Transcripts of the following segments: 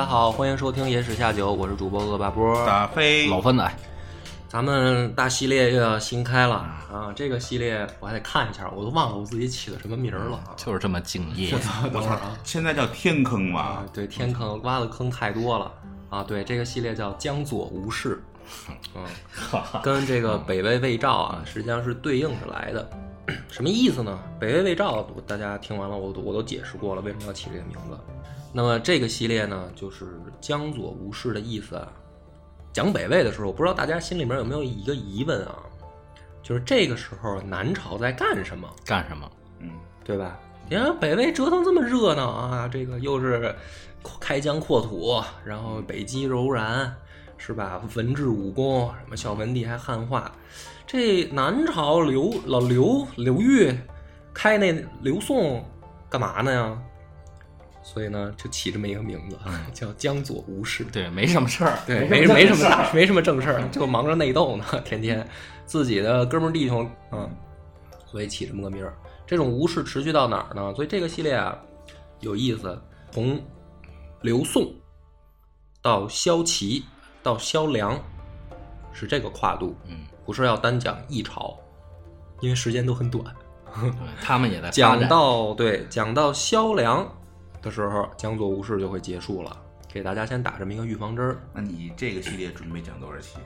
家好，欢迎收听《野史下酒》，我是主播恶霸波。打飞老分仔，咱们大系列又要新开了啊！这个系列我还得看一下，我都忘了我自己起的什么名儿了啊。就是这么敬业。等会儿啊现在叫天坑啊嘛，，对，天坑挖的坑太多了啊！对，这个系列叫江左吴氏，嗯，跟这个北魏魏赵啊，实际上是对应着来的。什么意思呢？北魏魏赵，大家听完了，我都我都解释过了，为什么要起这个名字。那么这个系列呢，就是江左吴氏的意思啊。讲北魏的时候，我不知道大家心里面有没有一个疑问啊，就是这个时候南朝在干什么？干什么？嗯，对吧？你看北魏折腾这么热闹啊，这个又是开疆扩土，然后北击柔然，是吧？文治武功，什么孝文帝还汉化，这南朝刘老刘刘裕开那刘宋干嘛呢呀？所以呢，就起这么一个名字，叫江左吴氏。对，没什么事儿。对，没没什么大，没什么正事儿，就忙着内斗呢，天天自己的哥们儿弟兄，嗯，所以起这么个名儿。这种吴氏持续到哪儿呢？所以这个系列啊有意思，从刘宋到萧齐到萧梁是这个跨度，嗯，不是要单讲一朝，因为时间都很短。他们也在发讲。到对讲到萧梁的时候，江左无事就会结束了，给大家先打这么一个预防针儿。那你这个系列准备讲多少期？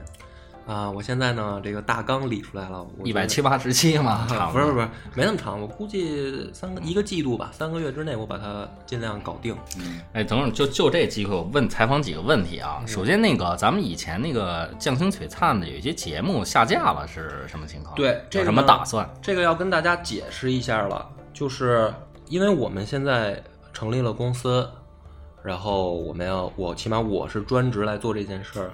啊，我现在呢，这个大纲理出来了，我一百七八十七嘛，不是不是没那么长，我估计三个一个季度吧，三个月之内我把它尽量搞定。嗯，哎，等会儿就就这机会，我问采访几个问题嗯啊。首先，那个咱们以前那个匠心璀璨的有一些节目下架了，是什么情况？对这个有什么打算？这个要跟大家解释一下了，就是因为我们现在成立了公司，然后我们要我起码我是专职来做这件事儿，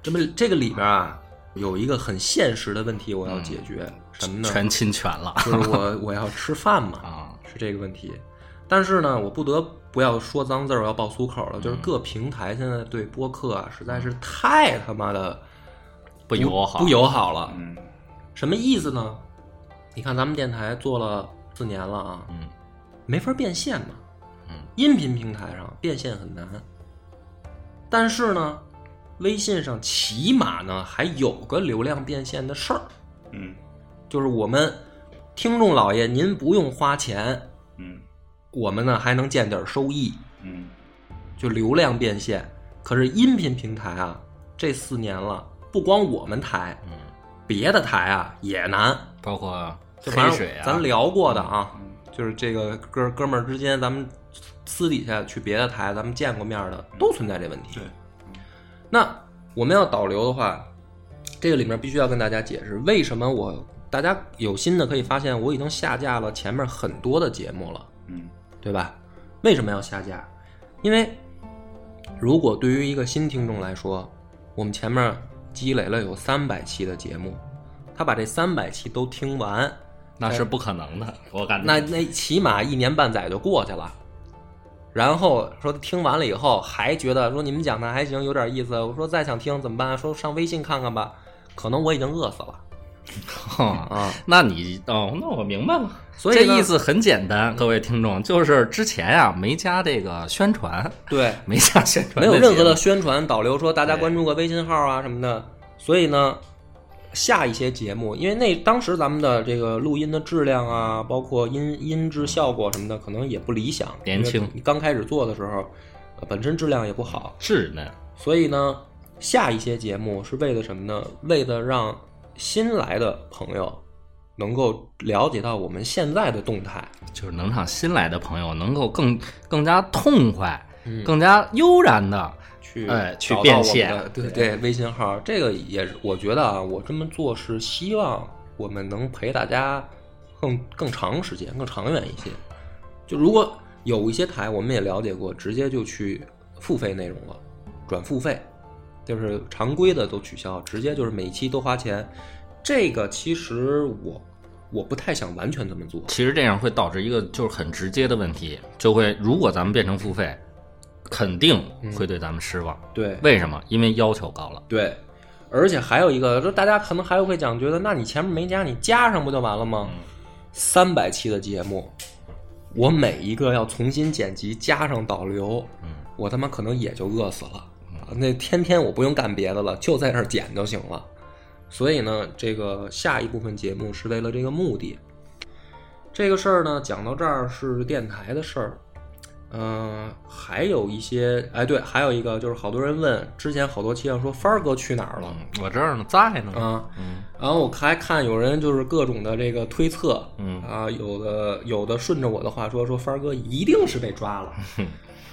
这么这个里边啊有一个很现实的问题我要解决，什么呢？全侵权了就是我 我要吃饭嘛，啊！是这个问题。但是呢，我不得不要说脏字儿，我要爆粗口了。嗯就是各平台现在对播客啊，实在是太他妈的不友好，不友好了。嗯，什么意思呢？你看咱们电台做了四年了啊，嗯，没法变现嘛。嗯，音频平台上变现很难，但是呢，微信上起码呢还有个流量变现的事儿，嗯。就是我们听众老爷您不用花钱，嗯。我们呢还能见点收益，嗯。就流量变现。可是音频平台啊，这四年了，不光我们台，嗯，别的台啊也难。包括黑水啊，咱聊过的啊，嗯就是这个哥哥们儿之间，咱们私底下去别的台，咱们见过面的，都存在这问题。对，那我们要导流的话，这个里面必须要跟大家解释，为什么我大家有心的可以发现，我已经下架了前面很多的节目了。嗯对吧？为什么要下架？因为如果对于一个新听众来说，我们前面积累了有三百期的节目，他把这三百期都听完，那是不可能的，我感觉。那那起码一年半载就过去了。然后说听完了以后还觉得说你们讲的还行，有点意思。我说再想听怎么办？说上微信看看吧。可能我已经饿死了哼 啊，那你哦，那我明白了。所以这意思很简单，各位听众，就是之前啊、没加这个宣传，对，没加宣传，没有任何的。宣传导流，说大家关注个微信号啊什么的。所以呢，下一些节目，因为那当时咱们的这个录音的质量啊，包括音音质效果什么的，可能也不理想。年轻你刚开始做的时候，呃本身质量也不好。稚嫩，所以呢，下一些节目是为了什么呢？为了让新来的朋友能够了解到我们现在的动态。就是能让新来的朋友能够更更加痛快、嗯更加悠然的去哎去变现对对，微信号这个也是，我觉得啊，我这么做是希望我们能陪大家更更长时间、更长远一些。就如果有一些台我们也了解过，直接就去付费内容了，转付费，就是常规的都取消，直接就是每期都花钱。这个其实我我不太想完全这么做。其实这样会导致一个就是很直接的问题，就会如果咱们变成付费，肯定会对咱们失望。对，为什么？因为要求高了。对，而且还有一个，就大家可能还会讲，觉得那你前面没加，你加上不就完了吗？三百期的节目，我每一个要重新剪辑，加上导流，我他妈可能也就饿死了。那天天我不用干别的了，就在这儿剪就行了。所以呢，这个下一部分节目是为了这个目的。这个事儿呢，讲到这儿是电台的事儿。嗯、还有一些，哎，对，还有一个就是好多人问，之前好多期上说帆儿哥去哪儿了？我这儿呢，在呢。啊，嗯然后我还看有人就是各种的这个推测，嗯。啊，有的有的顺着我的话说，说帆儿哥一定是被抓了，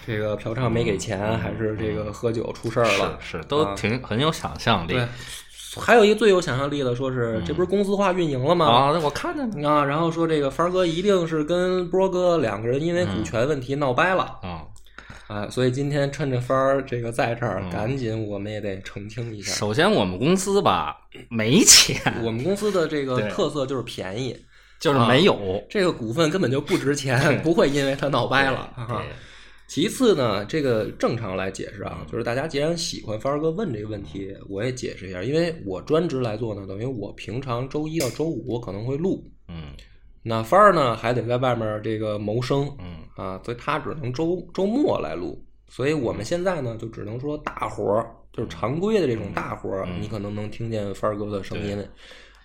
这个嫖娼没给钱，还是这个喝酒出事儿了？是是，都啊。挺很有想象力。对，还有一个最有想象力的，说是这不是公司化运营了吗？啊。那我看见了啊，然后说这个帆儿哥一定是跟波哥两个人因为股权问题闹掰了、啊，啊，所以今天趁着帆儿这个在这儿，嗯赶紧我们也得澄清一下。首先我们公司吧没钱，我们公司的这个特色就是便宜，就是没有。这个股份根本就不值钱，不会因为它闹掰了。对啊其次呢，这个正常来解释啊，就是大家既然喜欢帆儿哥问这个问题，我也解释一下，因为我专职来做呢，等于我平常周一到周五我可能会录，嗯那帆儿呢还得在外面这个谋生嗯啊，所以他只能周周末来录。所以我们现在呢，就只能说大活儿，就是常规的这种大活儿，嗯你可能能听见帆儿哥的声音。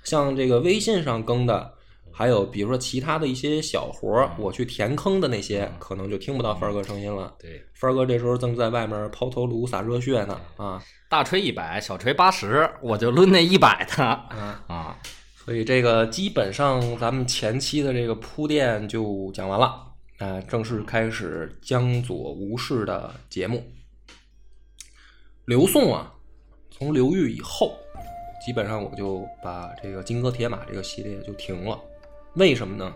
像这个微信上更的，还有比如说其他的一些小活儿，我去填坑的那些，可能就听不到帆儿哥声音了。对，帆儿哥这时候正在外面抛头颅洒热血呢，啊大锤一百，小锤八十，我就抡那一百的 啊！啊。所以这个基本上咱们前期的这个铺垫就讲完了，啊、正式开始江左吴氏的节目。刘宋啊，从刘裕以后，基本上我就把这个金戈铁马这个系列就停了。为什么呢？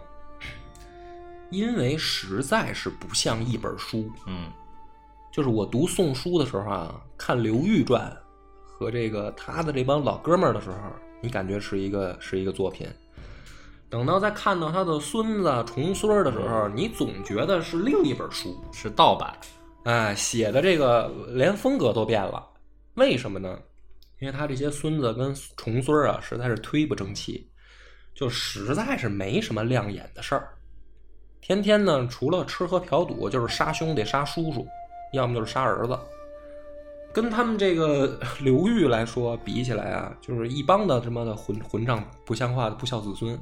因为实在是不像一本书。嗯就是我读《宋书》的时候啊，看刘裕传和这个他的这帮老哥们儿的时候，你感觉是一个是一个作品。等到再看到他的孙子重孙儿的时候，你总觉得是另一本书。是盗版。哎，写的这个连风格都变了，为什么呢？因为他这些孙子跟重孙儿啊，实在是忒不争气，就实在是没什么亮眼的事儿。天天呢，除了吃喝嫖赌，就是杀兄弟、杀叔叔，要么就是杀儿子。跟他们这个 刘裕来说比起来啊，就是一帮的他妈的混混账不像话的不孝子孙。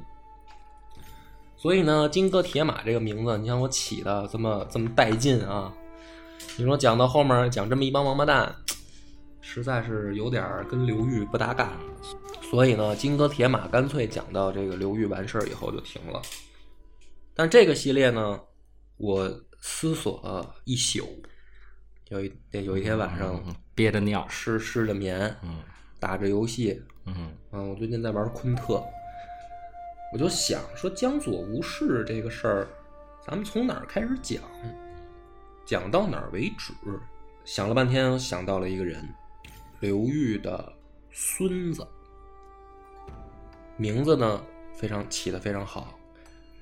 所以呢，金戈铁马这个名字，你像我起的这么这么带劲啊！你说讲到后面讲这么一帮王八蛋，实在是有点跟刘裕不搭嘎。所以呢，金戈铁马干脆讲到这个刘裕完事儿以后就停了。但这个系列呢，我思索了一宿，有一有一天晚上嗯憋着尿。湿湿着眠，嗯打着游戏，嗯嗯，我最近在玩昆特，我就想说江左无事这个事儿，咱们从哪儿开始讲，讲到哪儿为止？想了半天，想到了一个人，刘裕的孙子，名字呢非常起的非常好，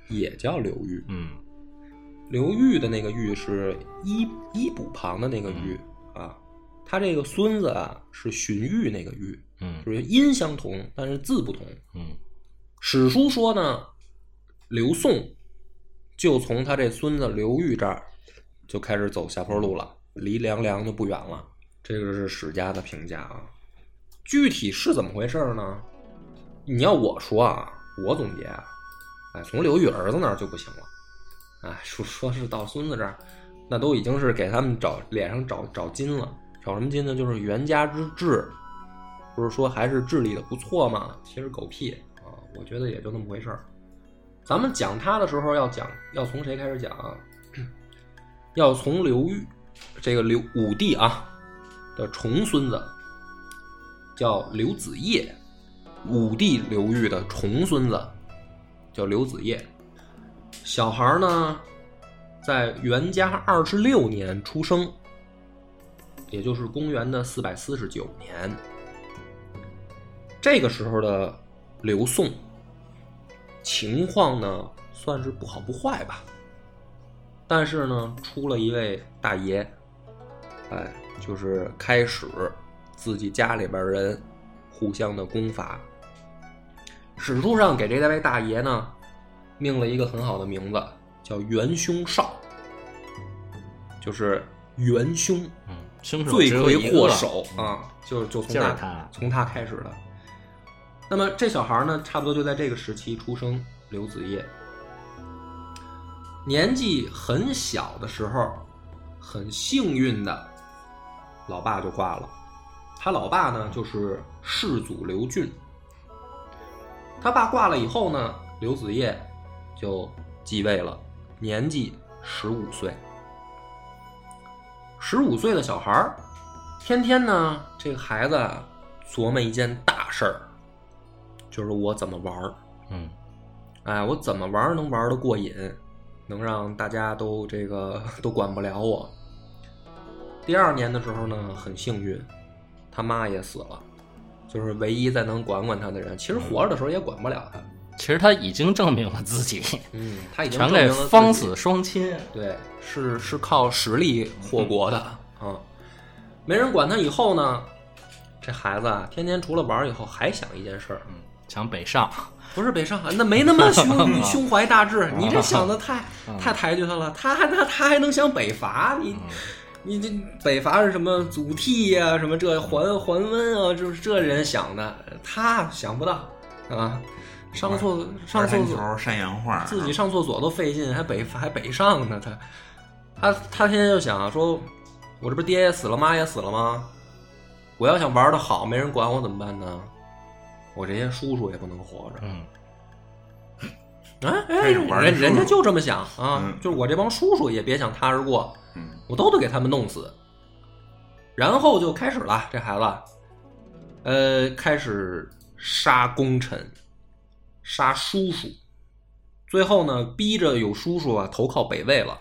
也叫刘裕。嗯刘裕的那个裕是衣衣补旁的那个裕、啊，他这个孙子啊是荀彧那个彧，嗯就是音相同，但是字不同。嗯史书说呢，刘宋就从他这孙子刘裕这儿就开始走下坡路了，离凉凉就不远了。这个是史家的评价啊。具体是怎么回事呢？你要我说啊，我总结啊，哎，从刘裕儿子那儿就不行了。哎，说说是到孙子这儿，那都已经是给他们找脸上找找金了。找什么金呢？就是袁家之治，不是说还是治理的不错吗？其实狗屁啊！我觉得也就那么回事儿。咱们讲他的时候要讲，要从谁开始讲啊？要从刘裕这个刘武帝啊的重孙子，叫刘子业。武帝刘裕的重孙子叫刘子业。小孩呢，在元嘉二十六年出生，也就是公元的四百四十九年。这个时候的刘宋情况呢，算是不好不坏吧。但是呢，出了一位大爷，哎，就是开始自己家里边人互相的攻伐。史书上给这位大爷呢，命了一个很好的名字，叫元凶少，就是元凶，嗯，凶手罪魁祸首啊，就就从他他从他开始的。那么这小孩呢，差不多就在这个时期出生，刘子业。年纪很小的时候，很幸运的，老爸就挂了。他老爸呢，就是世祖刘俊。他爸挂了以后呢，刘子业就继位了，年纪十五岁。十五岁的小孩儿，天天呢，这个孩子啊琢磨一件大事儿，就是我怎么玩儿。嗯，哎，我怎么玩儿能玩的过瘾，能让大家都这个都管不了我。第二年的时候呢，很幸运，他妈也死了，就是唯一在能管管他的人。其实活着的时候也管不了他，其实他已经证明了自己，嗯，他已经全给证明了自己方死双亲。对，是是靠实力祸国的嗯。没人管他以后呢，这孩子啊，天天除了玩以后，还想一件事儿，想北上，不是北上，那没那么胸 胸怀大志，你这想的太太抬举他了。他还他他还能想北伐？你你这北伐是什么祖逖呀、什么这桓桓温啊？就是这人想的，他想不到啊。上厕上二三厕所山羊画，自己上厕所都费劲，还北还北上呢。他他他天天就想说，我这不是爹也死了，妈也死了吗？我要想玩的好，没人管我怎么办呢？我这些叔叔也不能活着。嗯，哎哎，人人家就这么想啊，嗯就是我这帮叔叔也别想踏实过，嗯我都得给他们弄死。然后就开始了，这孩子，呃，开始杀功臣，杀叔叔，最后呢，逼着有叔叔啊投靠北魏了，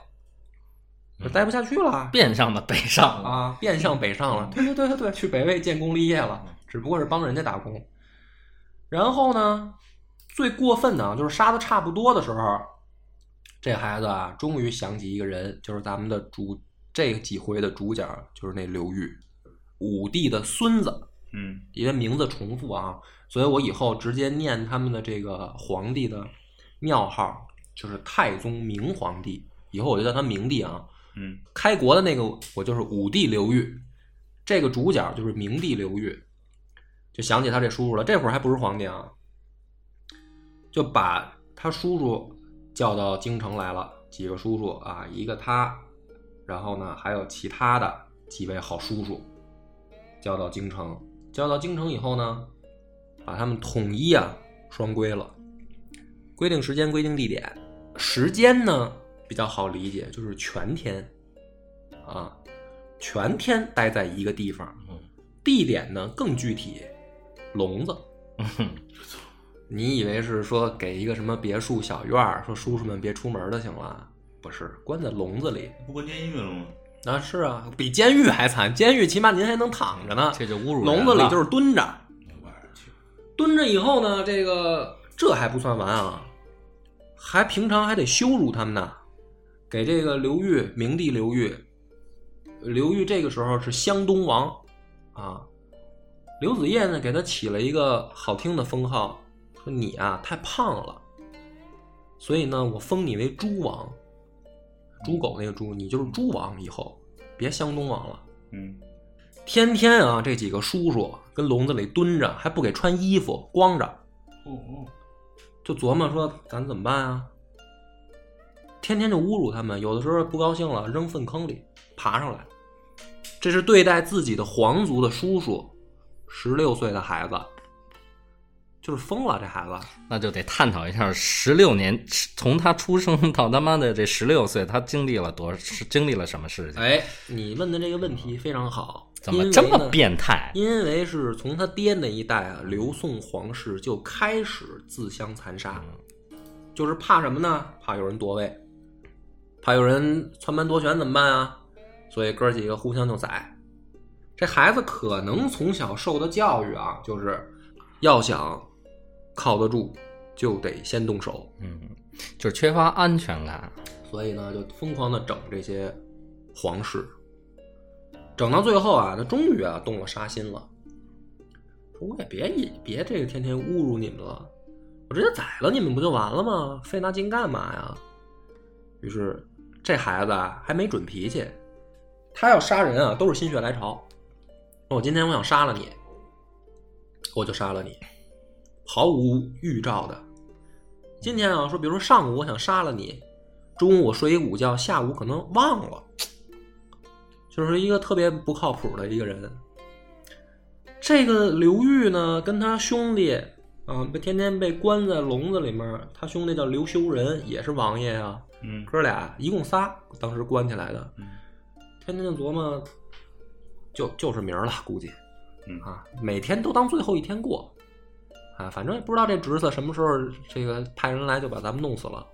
就待不下去了，变相的北上了。啊，变相北上了。对对对对对，去北魏建功立业了，只不过是帮人家打工。然后呢，最过分的啊，就是杀的差不多的时候，这孩子啊，终于想起一个人，就是咱们的主这几回的主角，就是那刘裕，武帝的孙子。嗯因为名字重复啊，所以我以后直接念他们的这个皇帝的庙号，就是太宗明皇帝。以后我就叫他明帝啊。嗯开国的那个我就是武帝刘裕，这个主角就是明帝刘裕，就想起他这叔叔了。这会儿还不是皇帝啊，就把他叔叔叫到京城来了，几个叔叔啊，一个他，然后呢还有其他的几位好叔叔，叫到京城。叫到京城以后呢，把他们统一啊双规了，规定时间，规定地点。时间呢比较好理解，就是全天啊，全天待在一个地方。嗯地点呢更具体，笼子。嗯 你以为是说给一个什么别墅小院儿，说叔叔们别出门的行了？不是，关在笼子里。不关监狱了吗？啊，是啊，比监狱还惨。监狱起码您还能躺着呢，这就侮辱人笼子里就是蹲着。我去，蹲着以后呢，这个这还不算完啊，还平常还得羞辱他们呢，给这个刘裕，明帝刘裕，刘裕这个时候是湘东王啊，刘子业呢给他起了一个好听的封号，说你啊太胖了，所以呢我封你为猪王，猪狗那个猪，你就是猪王以后，别湘东王了。嗯天天啊，这几个叔叔跟笼子里蹲着，还不给穿衣服，光着，哦哦，就琢磨说咱怎么办啊？天天就侮辱他们，有的时候不高兴了，扔粪坑里爬上来。这是对待自己的皇族的叔叔，十六岁的孩子，就是疯了。这孩子，那就得探讨一下，十六年从他出生到他妈的这十六岁，他经历了多是经历了什么事情？哎，你问的这个问题非常好，怎么这么变态？因为是从他爹那一代啊，刘宋皇室就开始自相残杀，就是怕什么呢？怕有人夺位，怕有人篡班夺权怎么办啊？所以哥儿几个互相就宰，这孩子可能从小受的教育啊，就是要想靠得住，就得先动手。嗯，就是缺乏安全感。所以呢，就疯狂的整这些皇室，整到最后啊，他终于啊动了杀心了。说我也别别这个天天侮辱你们了，我直接宰了你们不就完了吗？费那劲干嘛呀？于是这孩子啊还没准脾气，他要杀人啊都是心血来潮。我今天我想杀了你，我就杀了你，毫无预兆的。今天啊说，比如说上午我想杀了你。中午我睡一午觉，下午可能忘了，就是一个特别不靠谱的一个人。这个刘裕呢，跟他兄弟啊，被天天被关在笼子里面。他兄弟叫刘修仁，也是王爷啊。嗯，哥俩一共仨，当时关起来的。嗯，天天就琢磨，就就是明儿了，估计。嗯啊，每天都当最后一天过。啊，反正也不知道这侄子什么时候这个派人来就把咱们弄死了。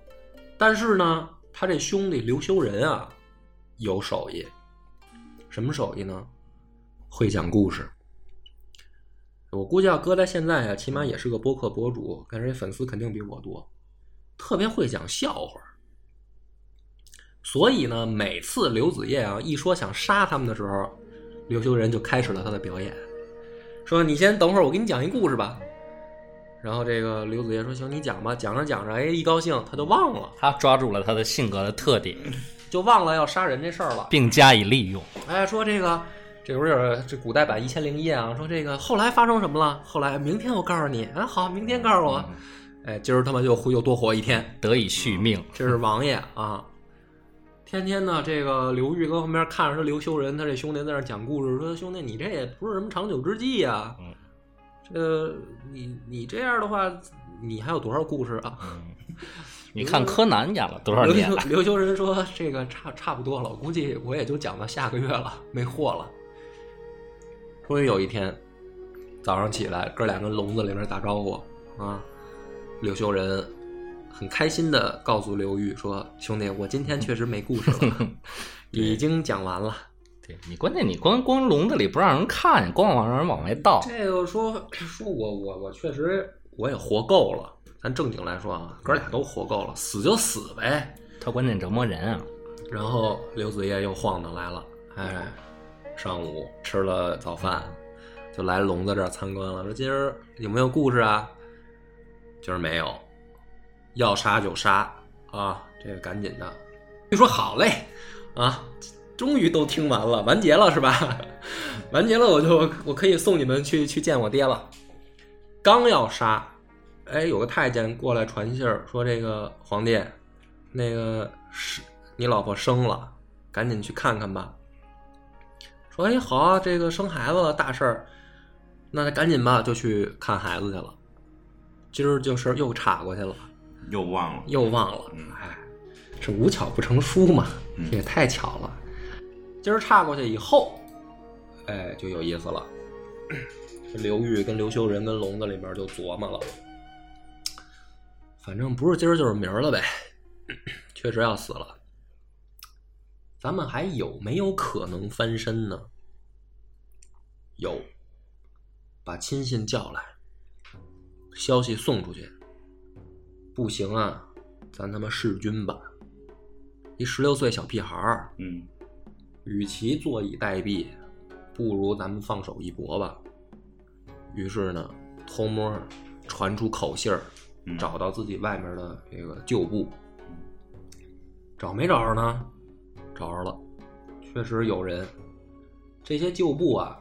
但是呢，他这兄弟刘修仁啊，有手艺。什么手艺呢？会讲故事。我估计要搁在现在啊，起码也是个播客博主，但是粉丝肯定比我多。特别会讲笑话。所以呢，每次刘子业啊一说想杀他们的时候，刘修仁就开始了他的表演，说：“你先等会儿，我给你讲一故事吧。”然后这个刘子业说：“行，你讲吧。”讲着讲着，哎，一高兴他就忘了，他抓住了他的性格的特点，就忘了要杀人这事儿了，并加以利用。哎，说这个这不是这古代版《一千零一夜》啊，说这个后来发生什么了？后来明天我告诉你。啊，好，明天告诉我。哎，今儿他妈就又多活一天，得以续命。这是王爷啊！天天呢，这个刘裕跟旁边看着他刘修仁他这兄弟在那讲故事，说兄弟你这也不是什么长久之计呀、嗯这你你这样的话，你还有多少故事啊？你看柯南演了多少刘年了？修 刘修仁说：“这个差差不多了，我估计我也就讲到下个月了，没货了。”终于有一天早上起来，哥俩跟笼子里面打招呼啊，刘修仁很开心的告诉刘玉说：“兄弟，我今天确实没故事了，已经讲完了。对你关键你光光笼子里不让人看，光往让人往外倒。这个说 说我我我确实我也活够了，咱正经来说啊，哥俩都活够了，死就死呗。”他关键折磨人啊！然后刘子业又晃荡来了，哎，上午吃了早饭，就来笼子这儿参观了。说今儿有没有故事啊？今儿没有，要杀就杀啊！这个赶紧的。一说好嘞，啊，终于都听完了，完结了是吧？完结了，我就我可以送你们去去见我爹了。刚要杀，哎，有个太监过来传信儿说：“这个皇帝，那个是你老婆生了，赶紧去看看吧。”说：“哎，好啊，这个生孩子了，大事儿，那赶紧吧，就去看孩子去了。今儿就是又岔过去了，又忘了。又忘了嗯，哎，这无巧不成书嘛，这也太巧了。今儿岔过去以后，哎，就有意思了。这刘裕跟刘修仁跟笼子里面就琢磨了，反正不是今儿就是明儿了呗，确实要死了。咱们还有没有可能翻身呢？有，把亲信叫来，消息送出去。不行啊，咱他妈弑君吧！一十六岁小屁孩儿，嗯与其坐以待毙，不如咱们放手一搏吧。于是呢，偷摸传出口信儿，嗯找到自己外面的这个旧部，找没找着呢？找着了，确实有人。这些旧部啊，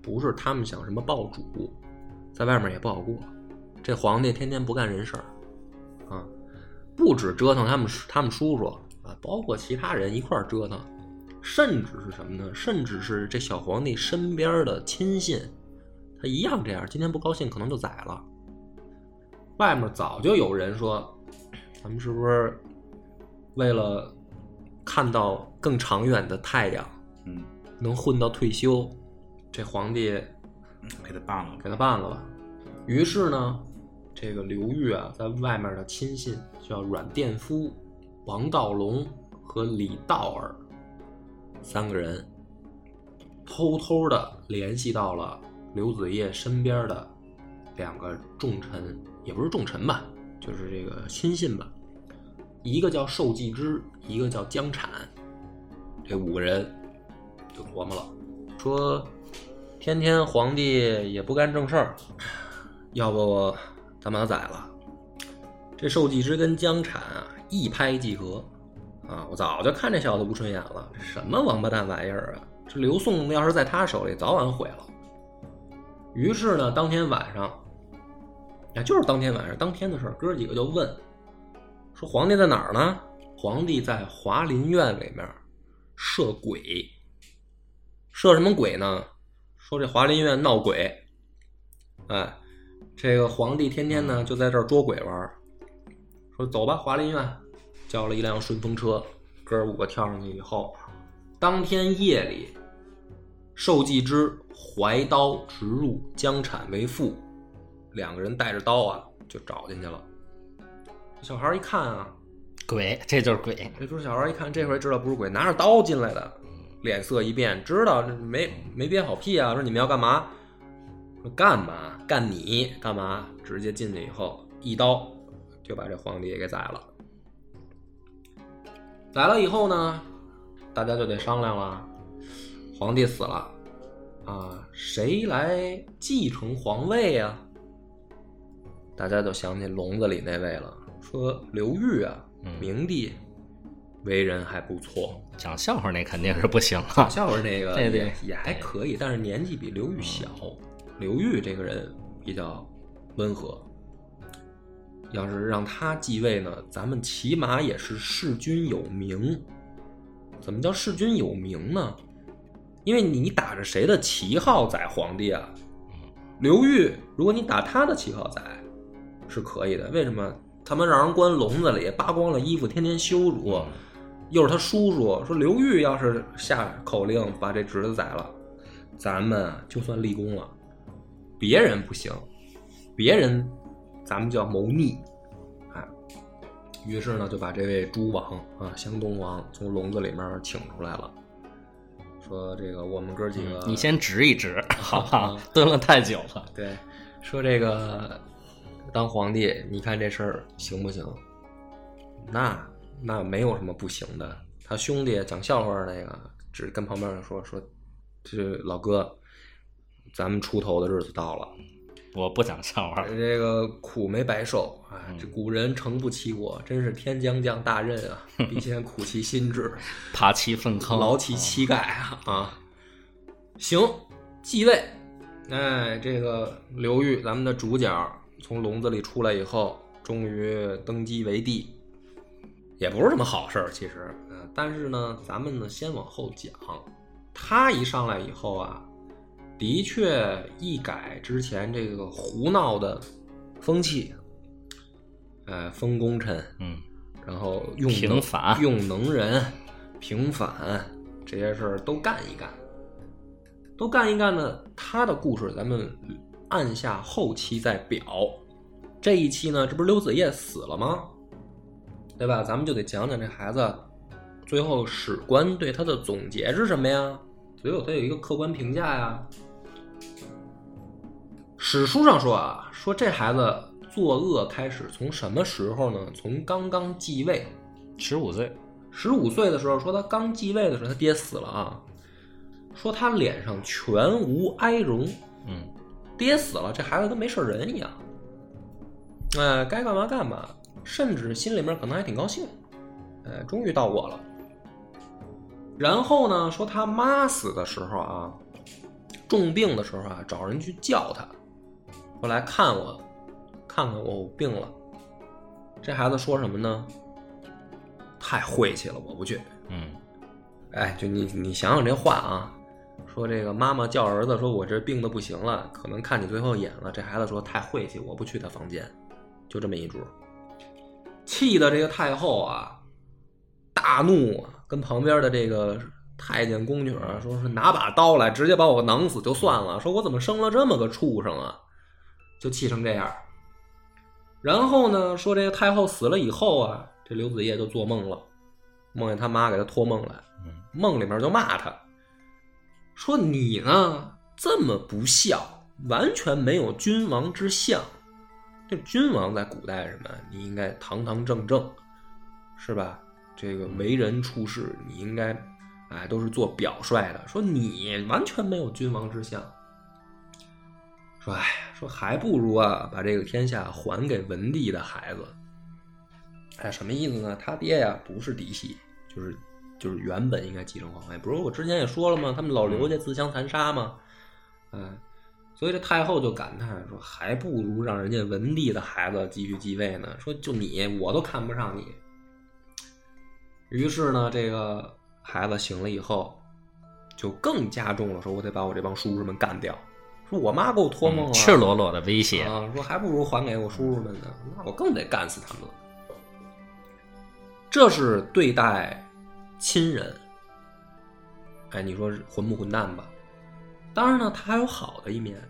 不是他们想什么报主，在外面也不好过。这皇帝天天不干人事儿，啊，不止折腾他们他们叔叔啊，包括其他人一块儿折腾，甚至是什么呢？甚至是这小皇帝身边的亲信，他一样这样。今天不高兴，可能就宰了。外面早就有人说，咱们是不是为了看到更长远的太阳，嗯，能混到退休，这皇帝给他办了。给他办了吧。于是呢，这个刘裕啊，在外面的亲信叫阮殿夫、王道隆和李道儿三个人偷偷的联系到了刘子业身边的两个重臣，也不是重臣吧，就是这个亲信吧。一个叫寿季之，一个叫江产，这五个人就琢磨了，说天天皇帝也不干正事儿，要不咱把他宰了。这寿季之跟江产啊一拍即合，啊，我早就看这小子不顺眼了，这什么王八蛋玩意儿啊！这刘宋要是在他手里，早晚毁了。于是呢，当天晚上，啊，就是当天晚上，当天的事，哥几个就问。说皇帝在哪儿呢？皇帝在华林院里面设鬼，设什么鬼呢？说这华林院闹鬼，哎，这个皇帝天天呢就在这儿捉鬼玩。说走吧，华林院，叫了一辆顺风车，哥五个跳上去以后，当天夜里，寿季之怀刀直入江产为父，两个人带着刀啊就找进去了。小孩一看啊，鬼，这就是鬼。这时小孩一看，这回知道不是鬼，拿着刀进来的，脸色一变，知道没没憋好屁啊？说你们要干嘛？说干嘛？干你干嘛？直接进去以后，一刀就把这皇帝给宰了。宰了以后呢，大家就得商量了。皇帝死了啊，谁来继承皇位呀？大家就想起笼子里那位了。说刘裕啊，明帝为人还不错，讲笑话那肯定是不行啊。讲笑话那个对对也还可以，但是年纪比刘裕小。刘裕这个人比较温和，要是让他继位呢，咱们起码也是弑君有名。怎么叫弑君有名呢？因为你打着谁的旗号宰皇帝啊？刘裕，如果你打他的旗号宰，是可以的。为什么？他们让人关笼子里，扒光了衣服，天天羞辱。又是他叔叔说刘裕要是下口令把这侄子宰了，咱们就算立功了。别人不行，别人咱们叫谋逆。啊，于是呢就把这位诸王啊，湘东王从笼子里面请出来了，说这个我们哥几个，你先指一指，好不好？蹲了太久了。对，说这个。当皇帝，你看这事儿行不行？那那没有什么不行的。他兄弟讲笑话那个，只跟旁边人说说，这老哥，咱们出头的日子到了。我不讲笑话。这个苦没白受啊！这古人诚不欺我，真是天将降大任啊！必先苦其心志，爬其粪坑，劳其膝盖啊！啊，行，继位。哎，这个刘裕，咱们的主角。从笼子里出来以后，终于登基为帝，也不是什么好事儿。其实，嗯，但是呢，咱们呢先往后讲。他一上来以后啊，的确一改之前这个胡闹的风气，呃，封功臣，嗯，然后用平反，用能人，平反这些事儿都干一干，都干一干呢。他的故事，咱们。按下后期再表，这一期呢，这不是刘子业死了吗？对吧？咱们就得讲讲这孩子，最后史官对他的总结是什么呀？所以我他有一个客观评价呀。史书上说啊，说这孩子作恶开始从什么时候呢？从刚刚继位，十五岁，十五岁的时候，说他刚继位的时候，他爹死了啊，说他脸上全无哀容，嗯。爹死了，这孩子跟没事人一样，哎，该干嘛干嘛，甚至心里面可能还挺高兴，哎，终于到我了。然后呢，说他妈死的时候啊，重病的时候啊，找人去叫他，说来看我，看看我我病了。这孩子说什么呢？太晦气了，我不去。嗯，哎，就你你想想这话啊。说这个妈妈叫儿子说：“我这病的不行了，可能看你最后一眼了。”这孩子说：“太晦气，我不去他房间。”就这么一主，气的这个太后啊，大怒啊，跟旁边的这个太监宫女说：“是拿把刀来，直接把我囊死就算了。”说：“我怎么生了这么个畜生啊？”就气成这样。然后呢，说这个太后死了以后啊，这刘子业就做梦了，梦见他妈给他托梦来，梦里面就骂他。说你呢这么不孝，完全没有君王之相。这君王在古代什么？你应该堂堂正正，是吧？这个为人处事，你应该，哎，都是做表率的。说你完全没有君王之相。说，哎，说还不如啊，把这个天下还给文帝的孩子。哎，什么意思呢？他爹呀，不是嫡系，就是就是原本应该继承皇位。不是我之前也说了吗？他们老刘家自相残杀吗？嗯。所以这太后就感叹说：“还不如让人家文帝的孩子继续继位呢。说就你，我都看不上你。”于是呢，这个孩子醒了以后，就更加重了，说我得把我这帮叔叔们干掉。说我妈给我托梦了，赤裸裸的威胁啊！说还不如还给我叔叔们呢，那我更得干死他们了。这是对待亲人，哎，你说混不混蛋吧？当然呢，他还有好的一面。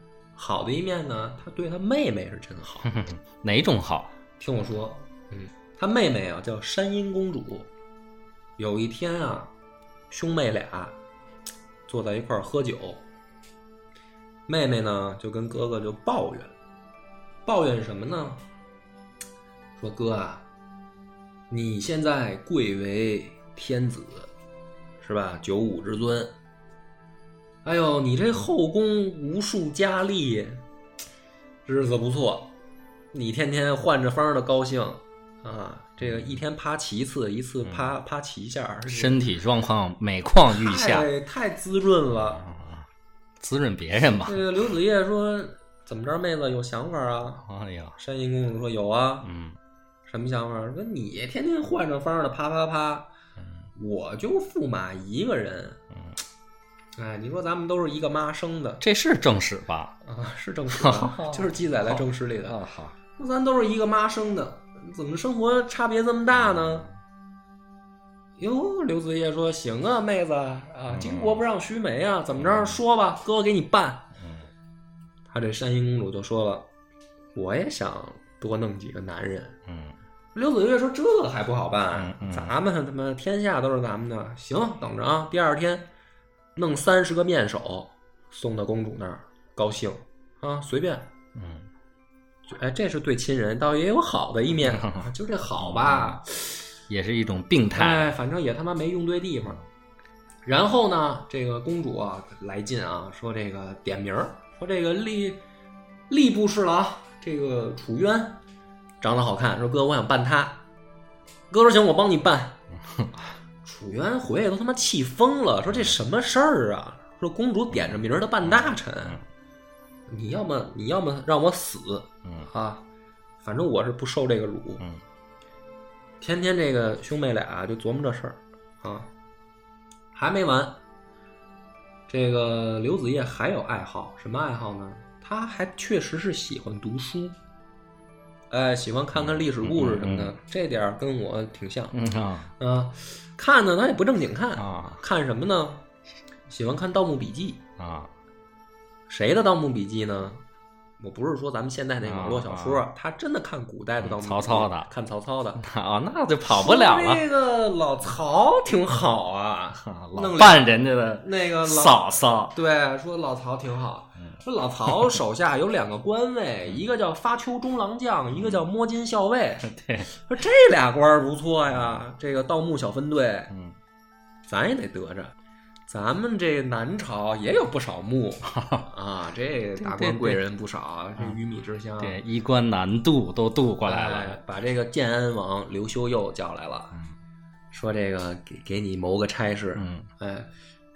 好的一面呢，他对他妹妹是真好。哪种好？听我说，嗯，他妹妹啊叫山阴公主。有一天啊，兄妹俩坐在一块儿喝酒，妹妹呢就跟哥哥就抱怨，抱怨什么呢？说哥啊，你现在贵为天子，是吧？九五之尊。哎呦，你这后宫无数佳丽，日子不错。你天天换着法的高兴啊，这个一天趴七次，一次趴趴七下，身体状况每况愈下，太滋润了，滋润别人吧。这个刘子业说：“怎么着，妹子有想法啊？”哎呀，山阴公主说：“有啊。”嗯，什么想法？说你天天换着法的啪啪啪，我就驸马一个人。哎，你说咱们都是一个妈生的，这是正史吧？啊，是正史，就是记载在正史里的。啊，好，那咱都是一个妈生的，怎么生活差别这么大呢？哟，刘子业说：“行啊，妹子啊，巾帼不让须眉啊，怎么着？说吧，哥给你办。”他这山阴公主就说了：“我也想多弄几个男人。”嗯，刘子业说：“这还不好办？咱们他妈天下都是咱们的，行，等着啊，第二天。”弄三十个面首送到公主那儿，高兴啊，随便，嗯，哎，这是对亲人，倒也有好的一面，就这好吧，也是一种病态，哎，反正也他妈没用对地方。然后呢，这个公主啊来劲啊，说这个点名说这个吏吏部侍郎这个楚渊长得好看，说哥我想办他，哥说行，我帮你办。楚渊回来都他妈气疯了，说这什么事儿啊？说公主点着名儿的办大臣，你要么你要么让我死，啊，反正我是不受这个辱。天天这个兄妹俩就琢磨这事儿啊，还没完。这个刘子业还有爱好，什么爱好呢？他还确实是喜欢读书，哎，喜欢看看历史故事什么的，这点跟我挺像。嗯啊，啊。看呢，他也不正经看啊。看什么呢？喜欢看《盗墓笔记》啊。谁的《盗墓笔记》呢？我不是说咱们现在那网络小说，他真的看古代的《盗墓。曹操的，看曹操的 啊，那就跑不了了。那个老曹挺好啊，老扮人家的那个嫂嫂。对，说老曹挺好。说老曹手下有两个官位，一个叫发丘中郎将，一个叫摸金校尉。对，说这俩官不错呀。这个盗墓小分队，嗯，咱也得得着。咱们这南朝也有不少墓 啊，这达官贵人不少，这鱼米之乡，对，衣冠南渡都渡过来了。把这个建安王刘修佑叫来了，说这个给给你谋个差事。嗯，哎。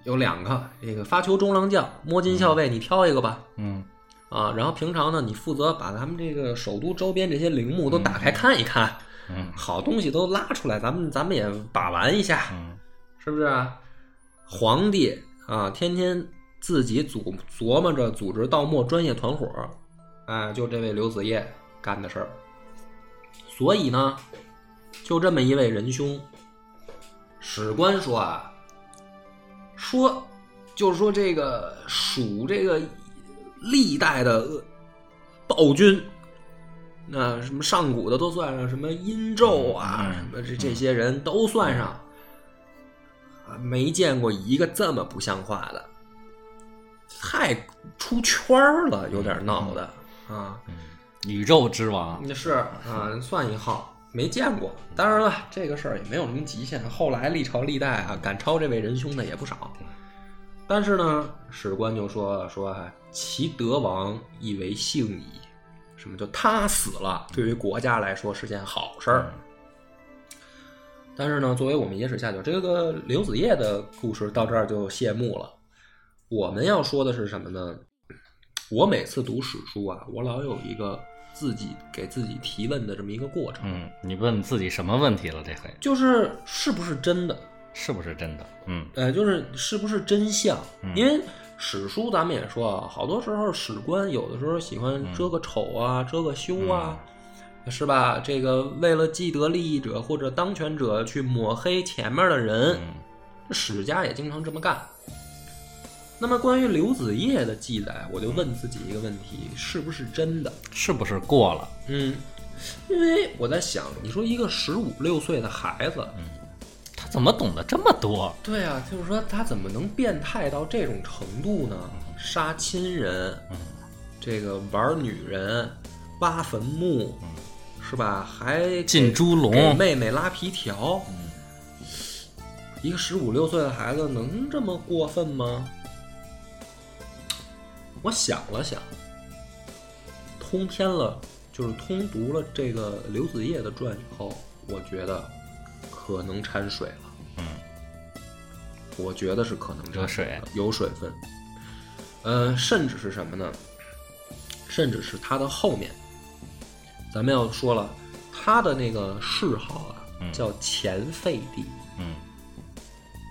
有两个，这个发丘中郎将、摸金校尉，你挑一个吧。嗯，啊，然后平常呢，你负责把咱们这个首都周边这些陵墓都打开看一看，嗯，好东西都拉出来，咱们咱们也把玩一下，嗯，是不是？皇帝啊，天天自己组琢磨着组织盗墓专业团伙，哎，就这位刘子业干的事儿。所以呢，就这么一位仁兄，史官说啊。说，就是说这个蜀这个历代的暴君，那什么上古的都算上，什么殷纣啊，什么这这些人都算上，没见过一个这么不像话的。太出圈儿了，有点闹的啊。宇宙之王，那是啊，算一号，没见过。当然了，这个事儿也没有什么极限，后来历朝历代啊，赶超这位仁兄的也不少。但是呢，史官就说说，其德王亦为幸矣。什么叫他死了？对于国家来说是件好事儿。但是呢，作为我们野史下酒，这个刘子业的故事到这儿就谢幕了。我们要说的是什么呢？我每次读史书啊，我老有一个自己给自己提问的这么一个过程。嗯，你问自己什么问题了？这回就是是不是真的？是不是真的？嗯，呃，就是是不是真相？因为史书咱们也说啊，好多时候史官有的时候喜欢遮个丑啊，遮个羞啊，是吧？这个为了既得利益者或者当权者去抹黑前面的人，史家也经常这么干。那么关于刘子业的记载，我就问自己一个问题：是不是真的？是不是过了？嗯，因为我在想，你说一个十五六岁的孩子，嗯，他怎么懂得这么多？对啊，就是说他怎么能变态到这种程度呢？杀亲人，这个玩女人，挖坟墓，是吧？还进猪笼，妹妹拉皮条。一个十五六岁的孩子能这么过分吗？我想了想，通篇了，就是通读了这个刘子业的传以后，我觉得可能掺水了。嗯，我觉得是可能掺水，有水分。呃，甚至是什么呢？甚至是他的后面，咱们要说了，他的那个谥号啊，叫前废帝。嗯。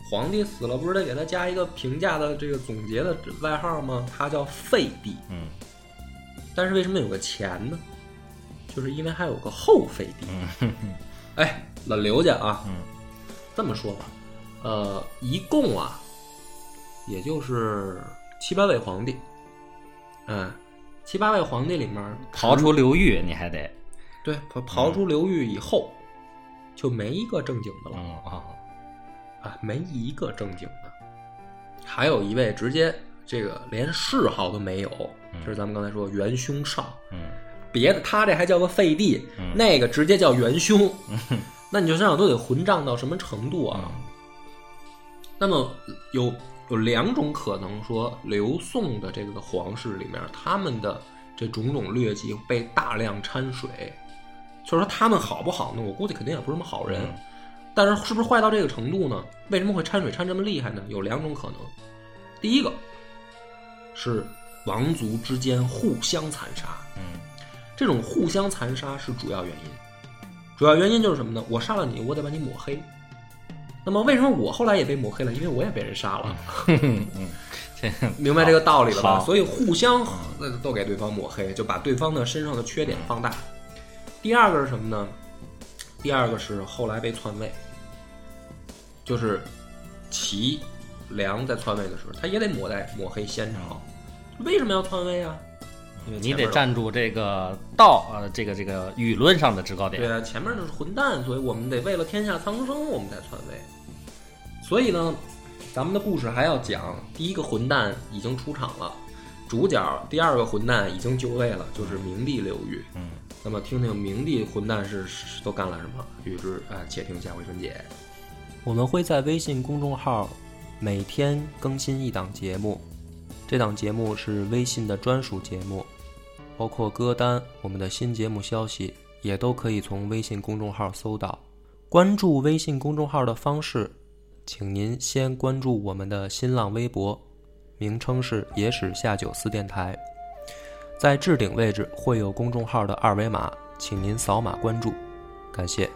皇帝死了，不是得给他加一个评价的这个总结的外号吗？他叫废帝。嗯，但是为什么有个前呢？就是因为还有个后废帝。哎，老刘家啊，这么说吧，呃，一共啊，也就是七八位皇帝。嗯，七八位皇帝里面，刨出刘裕，你还得对刨刨出刘裕以后，就没一个正经的了。啊。啊，没一个正经的，还有一位直接这个连谥号都没有，就是咱们刚才说元凶少，嗯，别的他这还叫个废帝，那个直接叫元凶，那你就想想都得混账到什么程度啊？那么有有两种可能说，刘宋的这个皇室里面，他们的这种种劣迹被大量掺水，就是说他们好不好呢？我估计肯定也不是什么好人。但是是不是坏到这个程度呢？为什么会掺水掺这么厉害呢？有两种可能。第一个是王族之间互相残杀，嗯，这种互相残杀是主要原因。主要原因就是什么呢？我杀了你，我得把你抹黑。那么为什么我后来也被抹黑了？因为我也被人杀了。嗯，明白这个道理了吧？所以互相都给对方抹黑，就把对方的身上的缺点放大。第二个是什么呢？第二个是后来被篡位，就是齐梁在篡位的时候，他也得抹在抹黑先朝。为什么要篡位啊？你得站住这个道呃，这个这个舆论上的制高点。对啊，前面就是混蛋，所以我们得为了天下苍生，我们才篡位。所以呢，咱们的故事还要讲，第一个混蛋已经出场了，主角第二个混蛋已经就位了，就是明帝刘裕。嗯。那么，听听明帝混蛋是都干了什么？欲知啊，且听下回分解。我们会在微信公众号每天更新一档节目，这档节目是微信的专属节目，包括歌单、我们的新节目消息也都可以从微信公众号搜到。关注微信公众号的方式，请您先关注我们的新浪微博，名称是“野史下酒四电台”。在置顶位置会有公众号的二维码，请您扫码关注，感谢。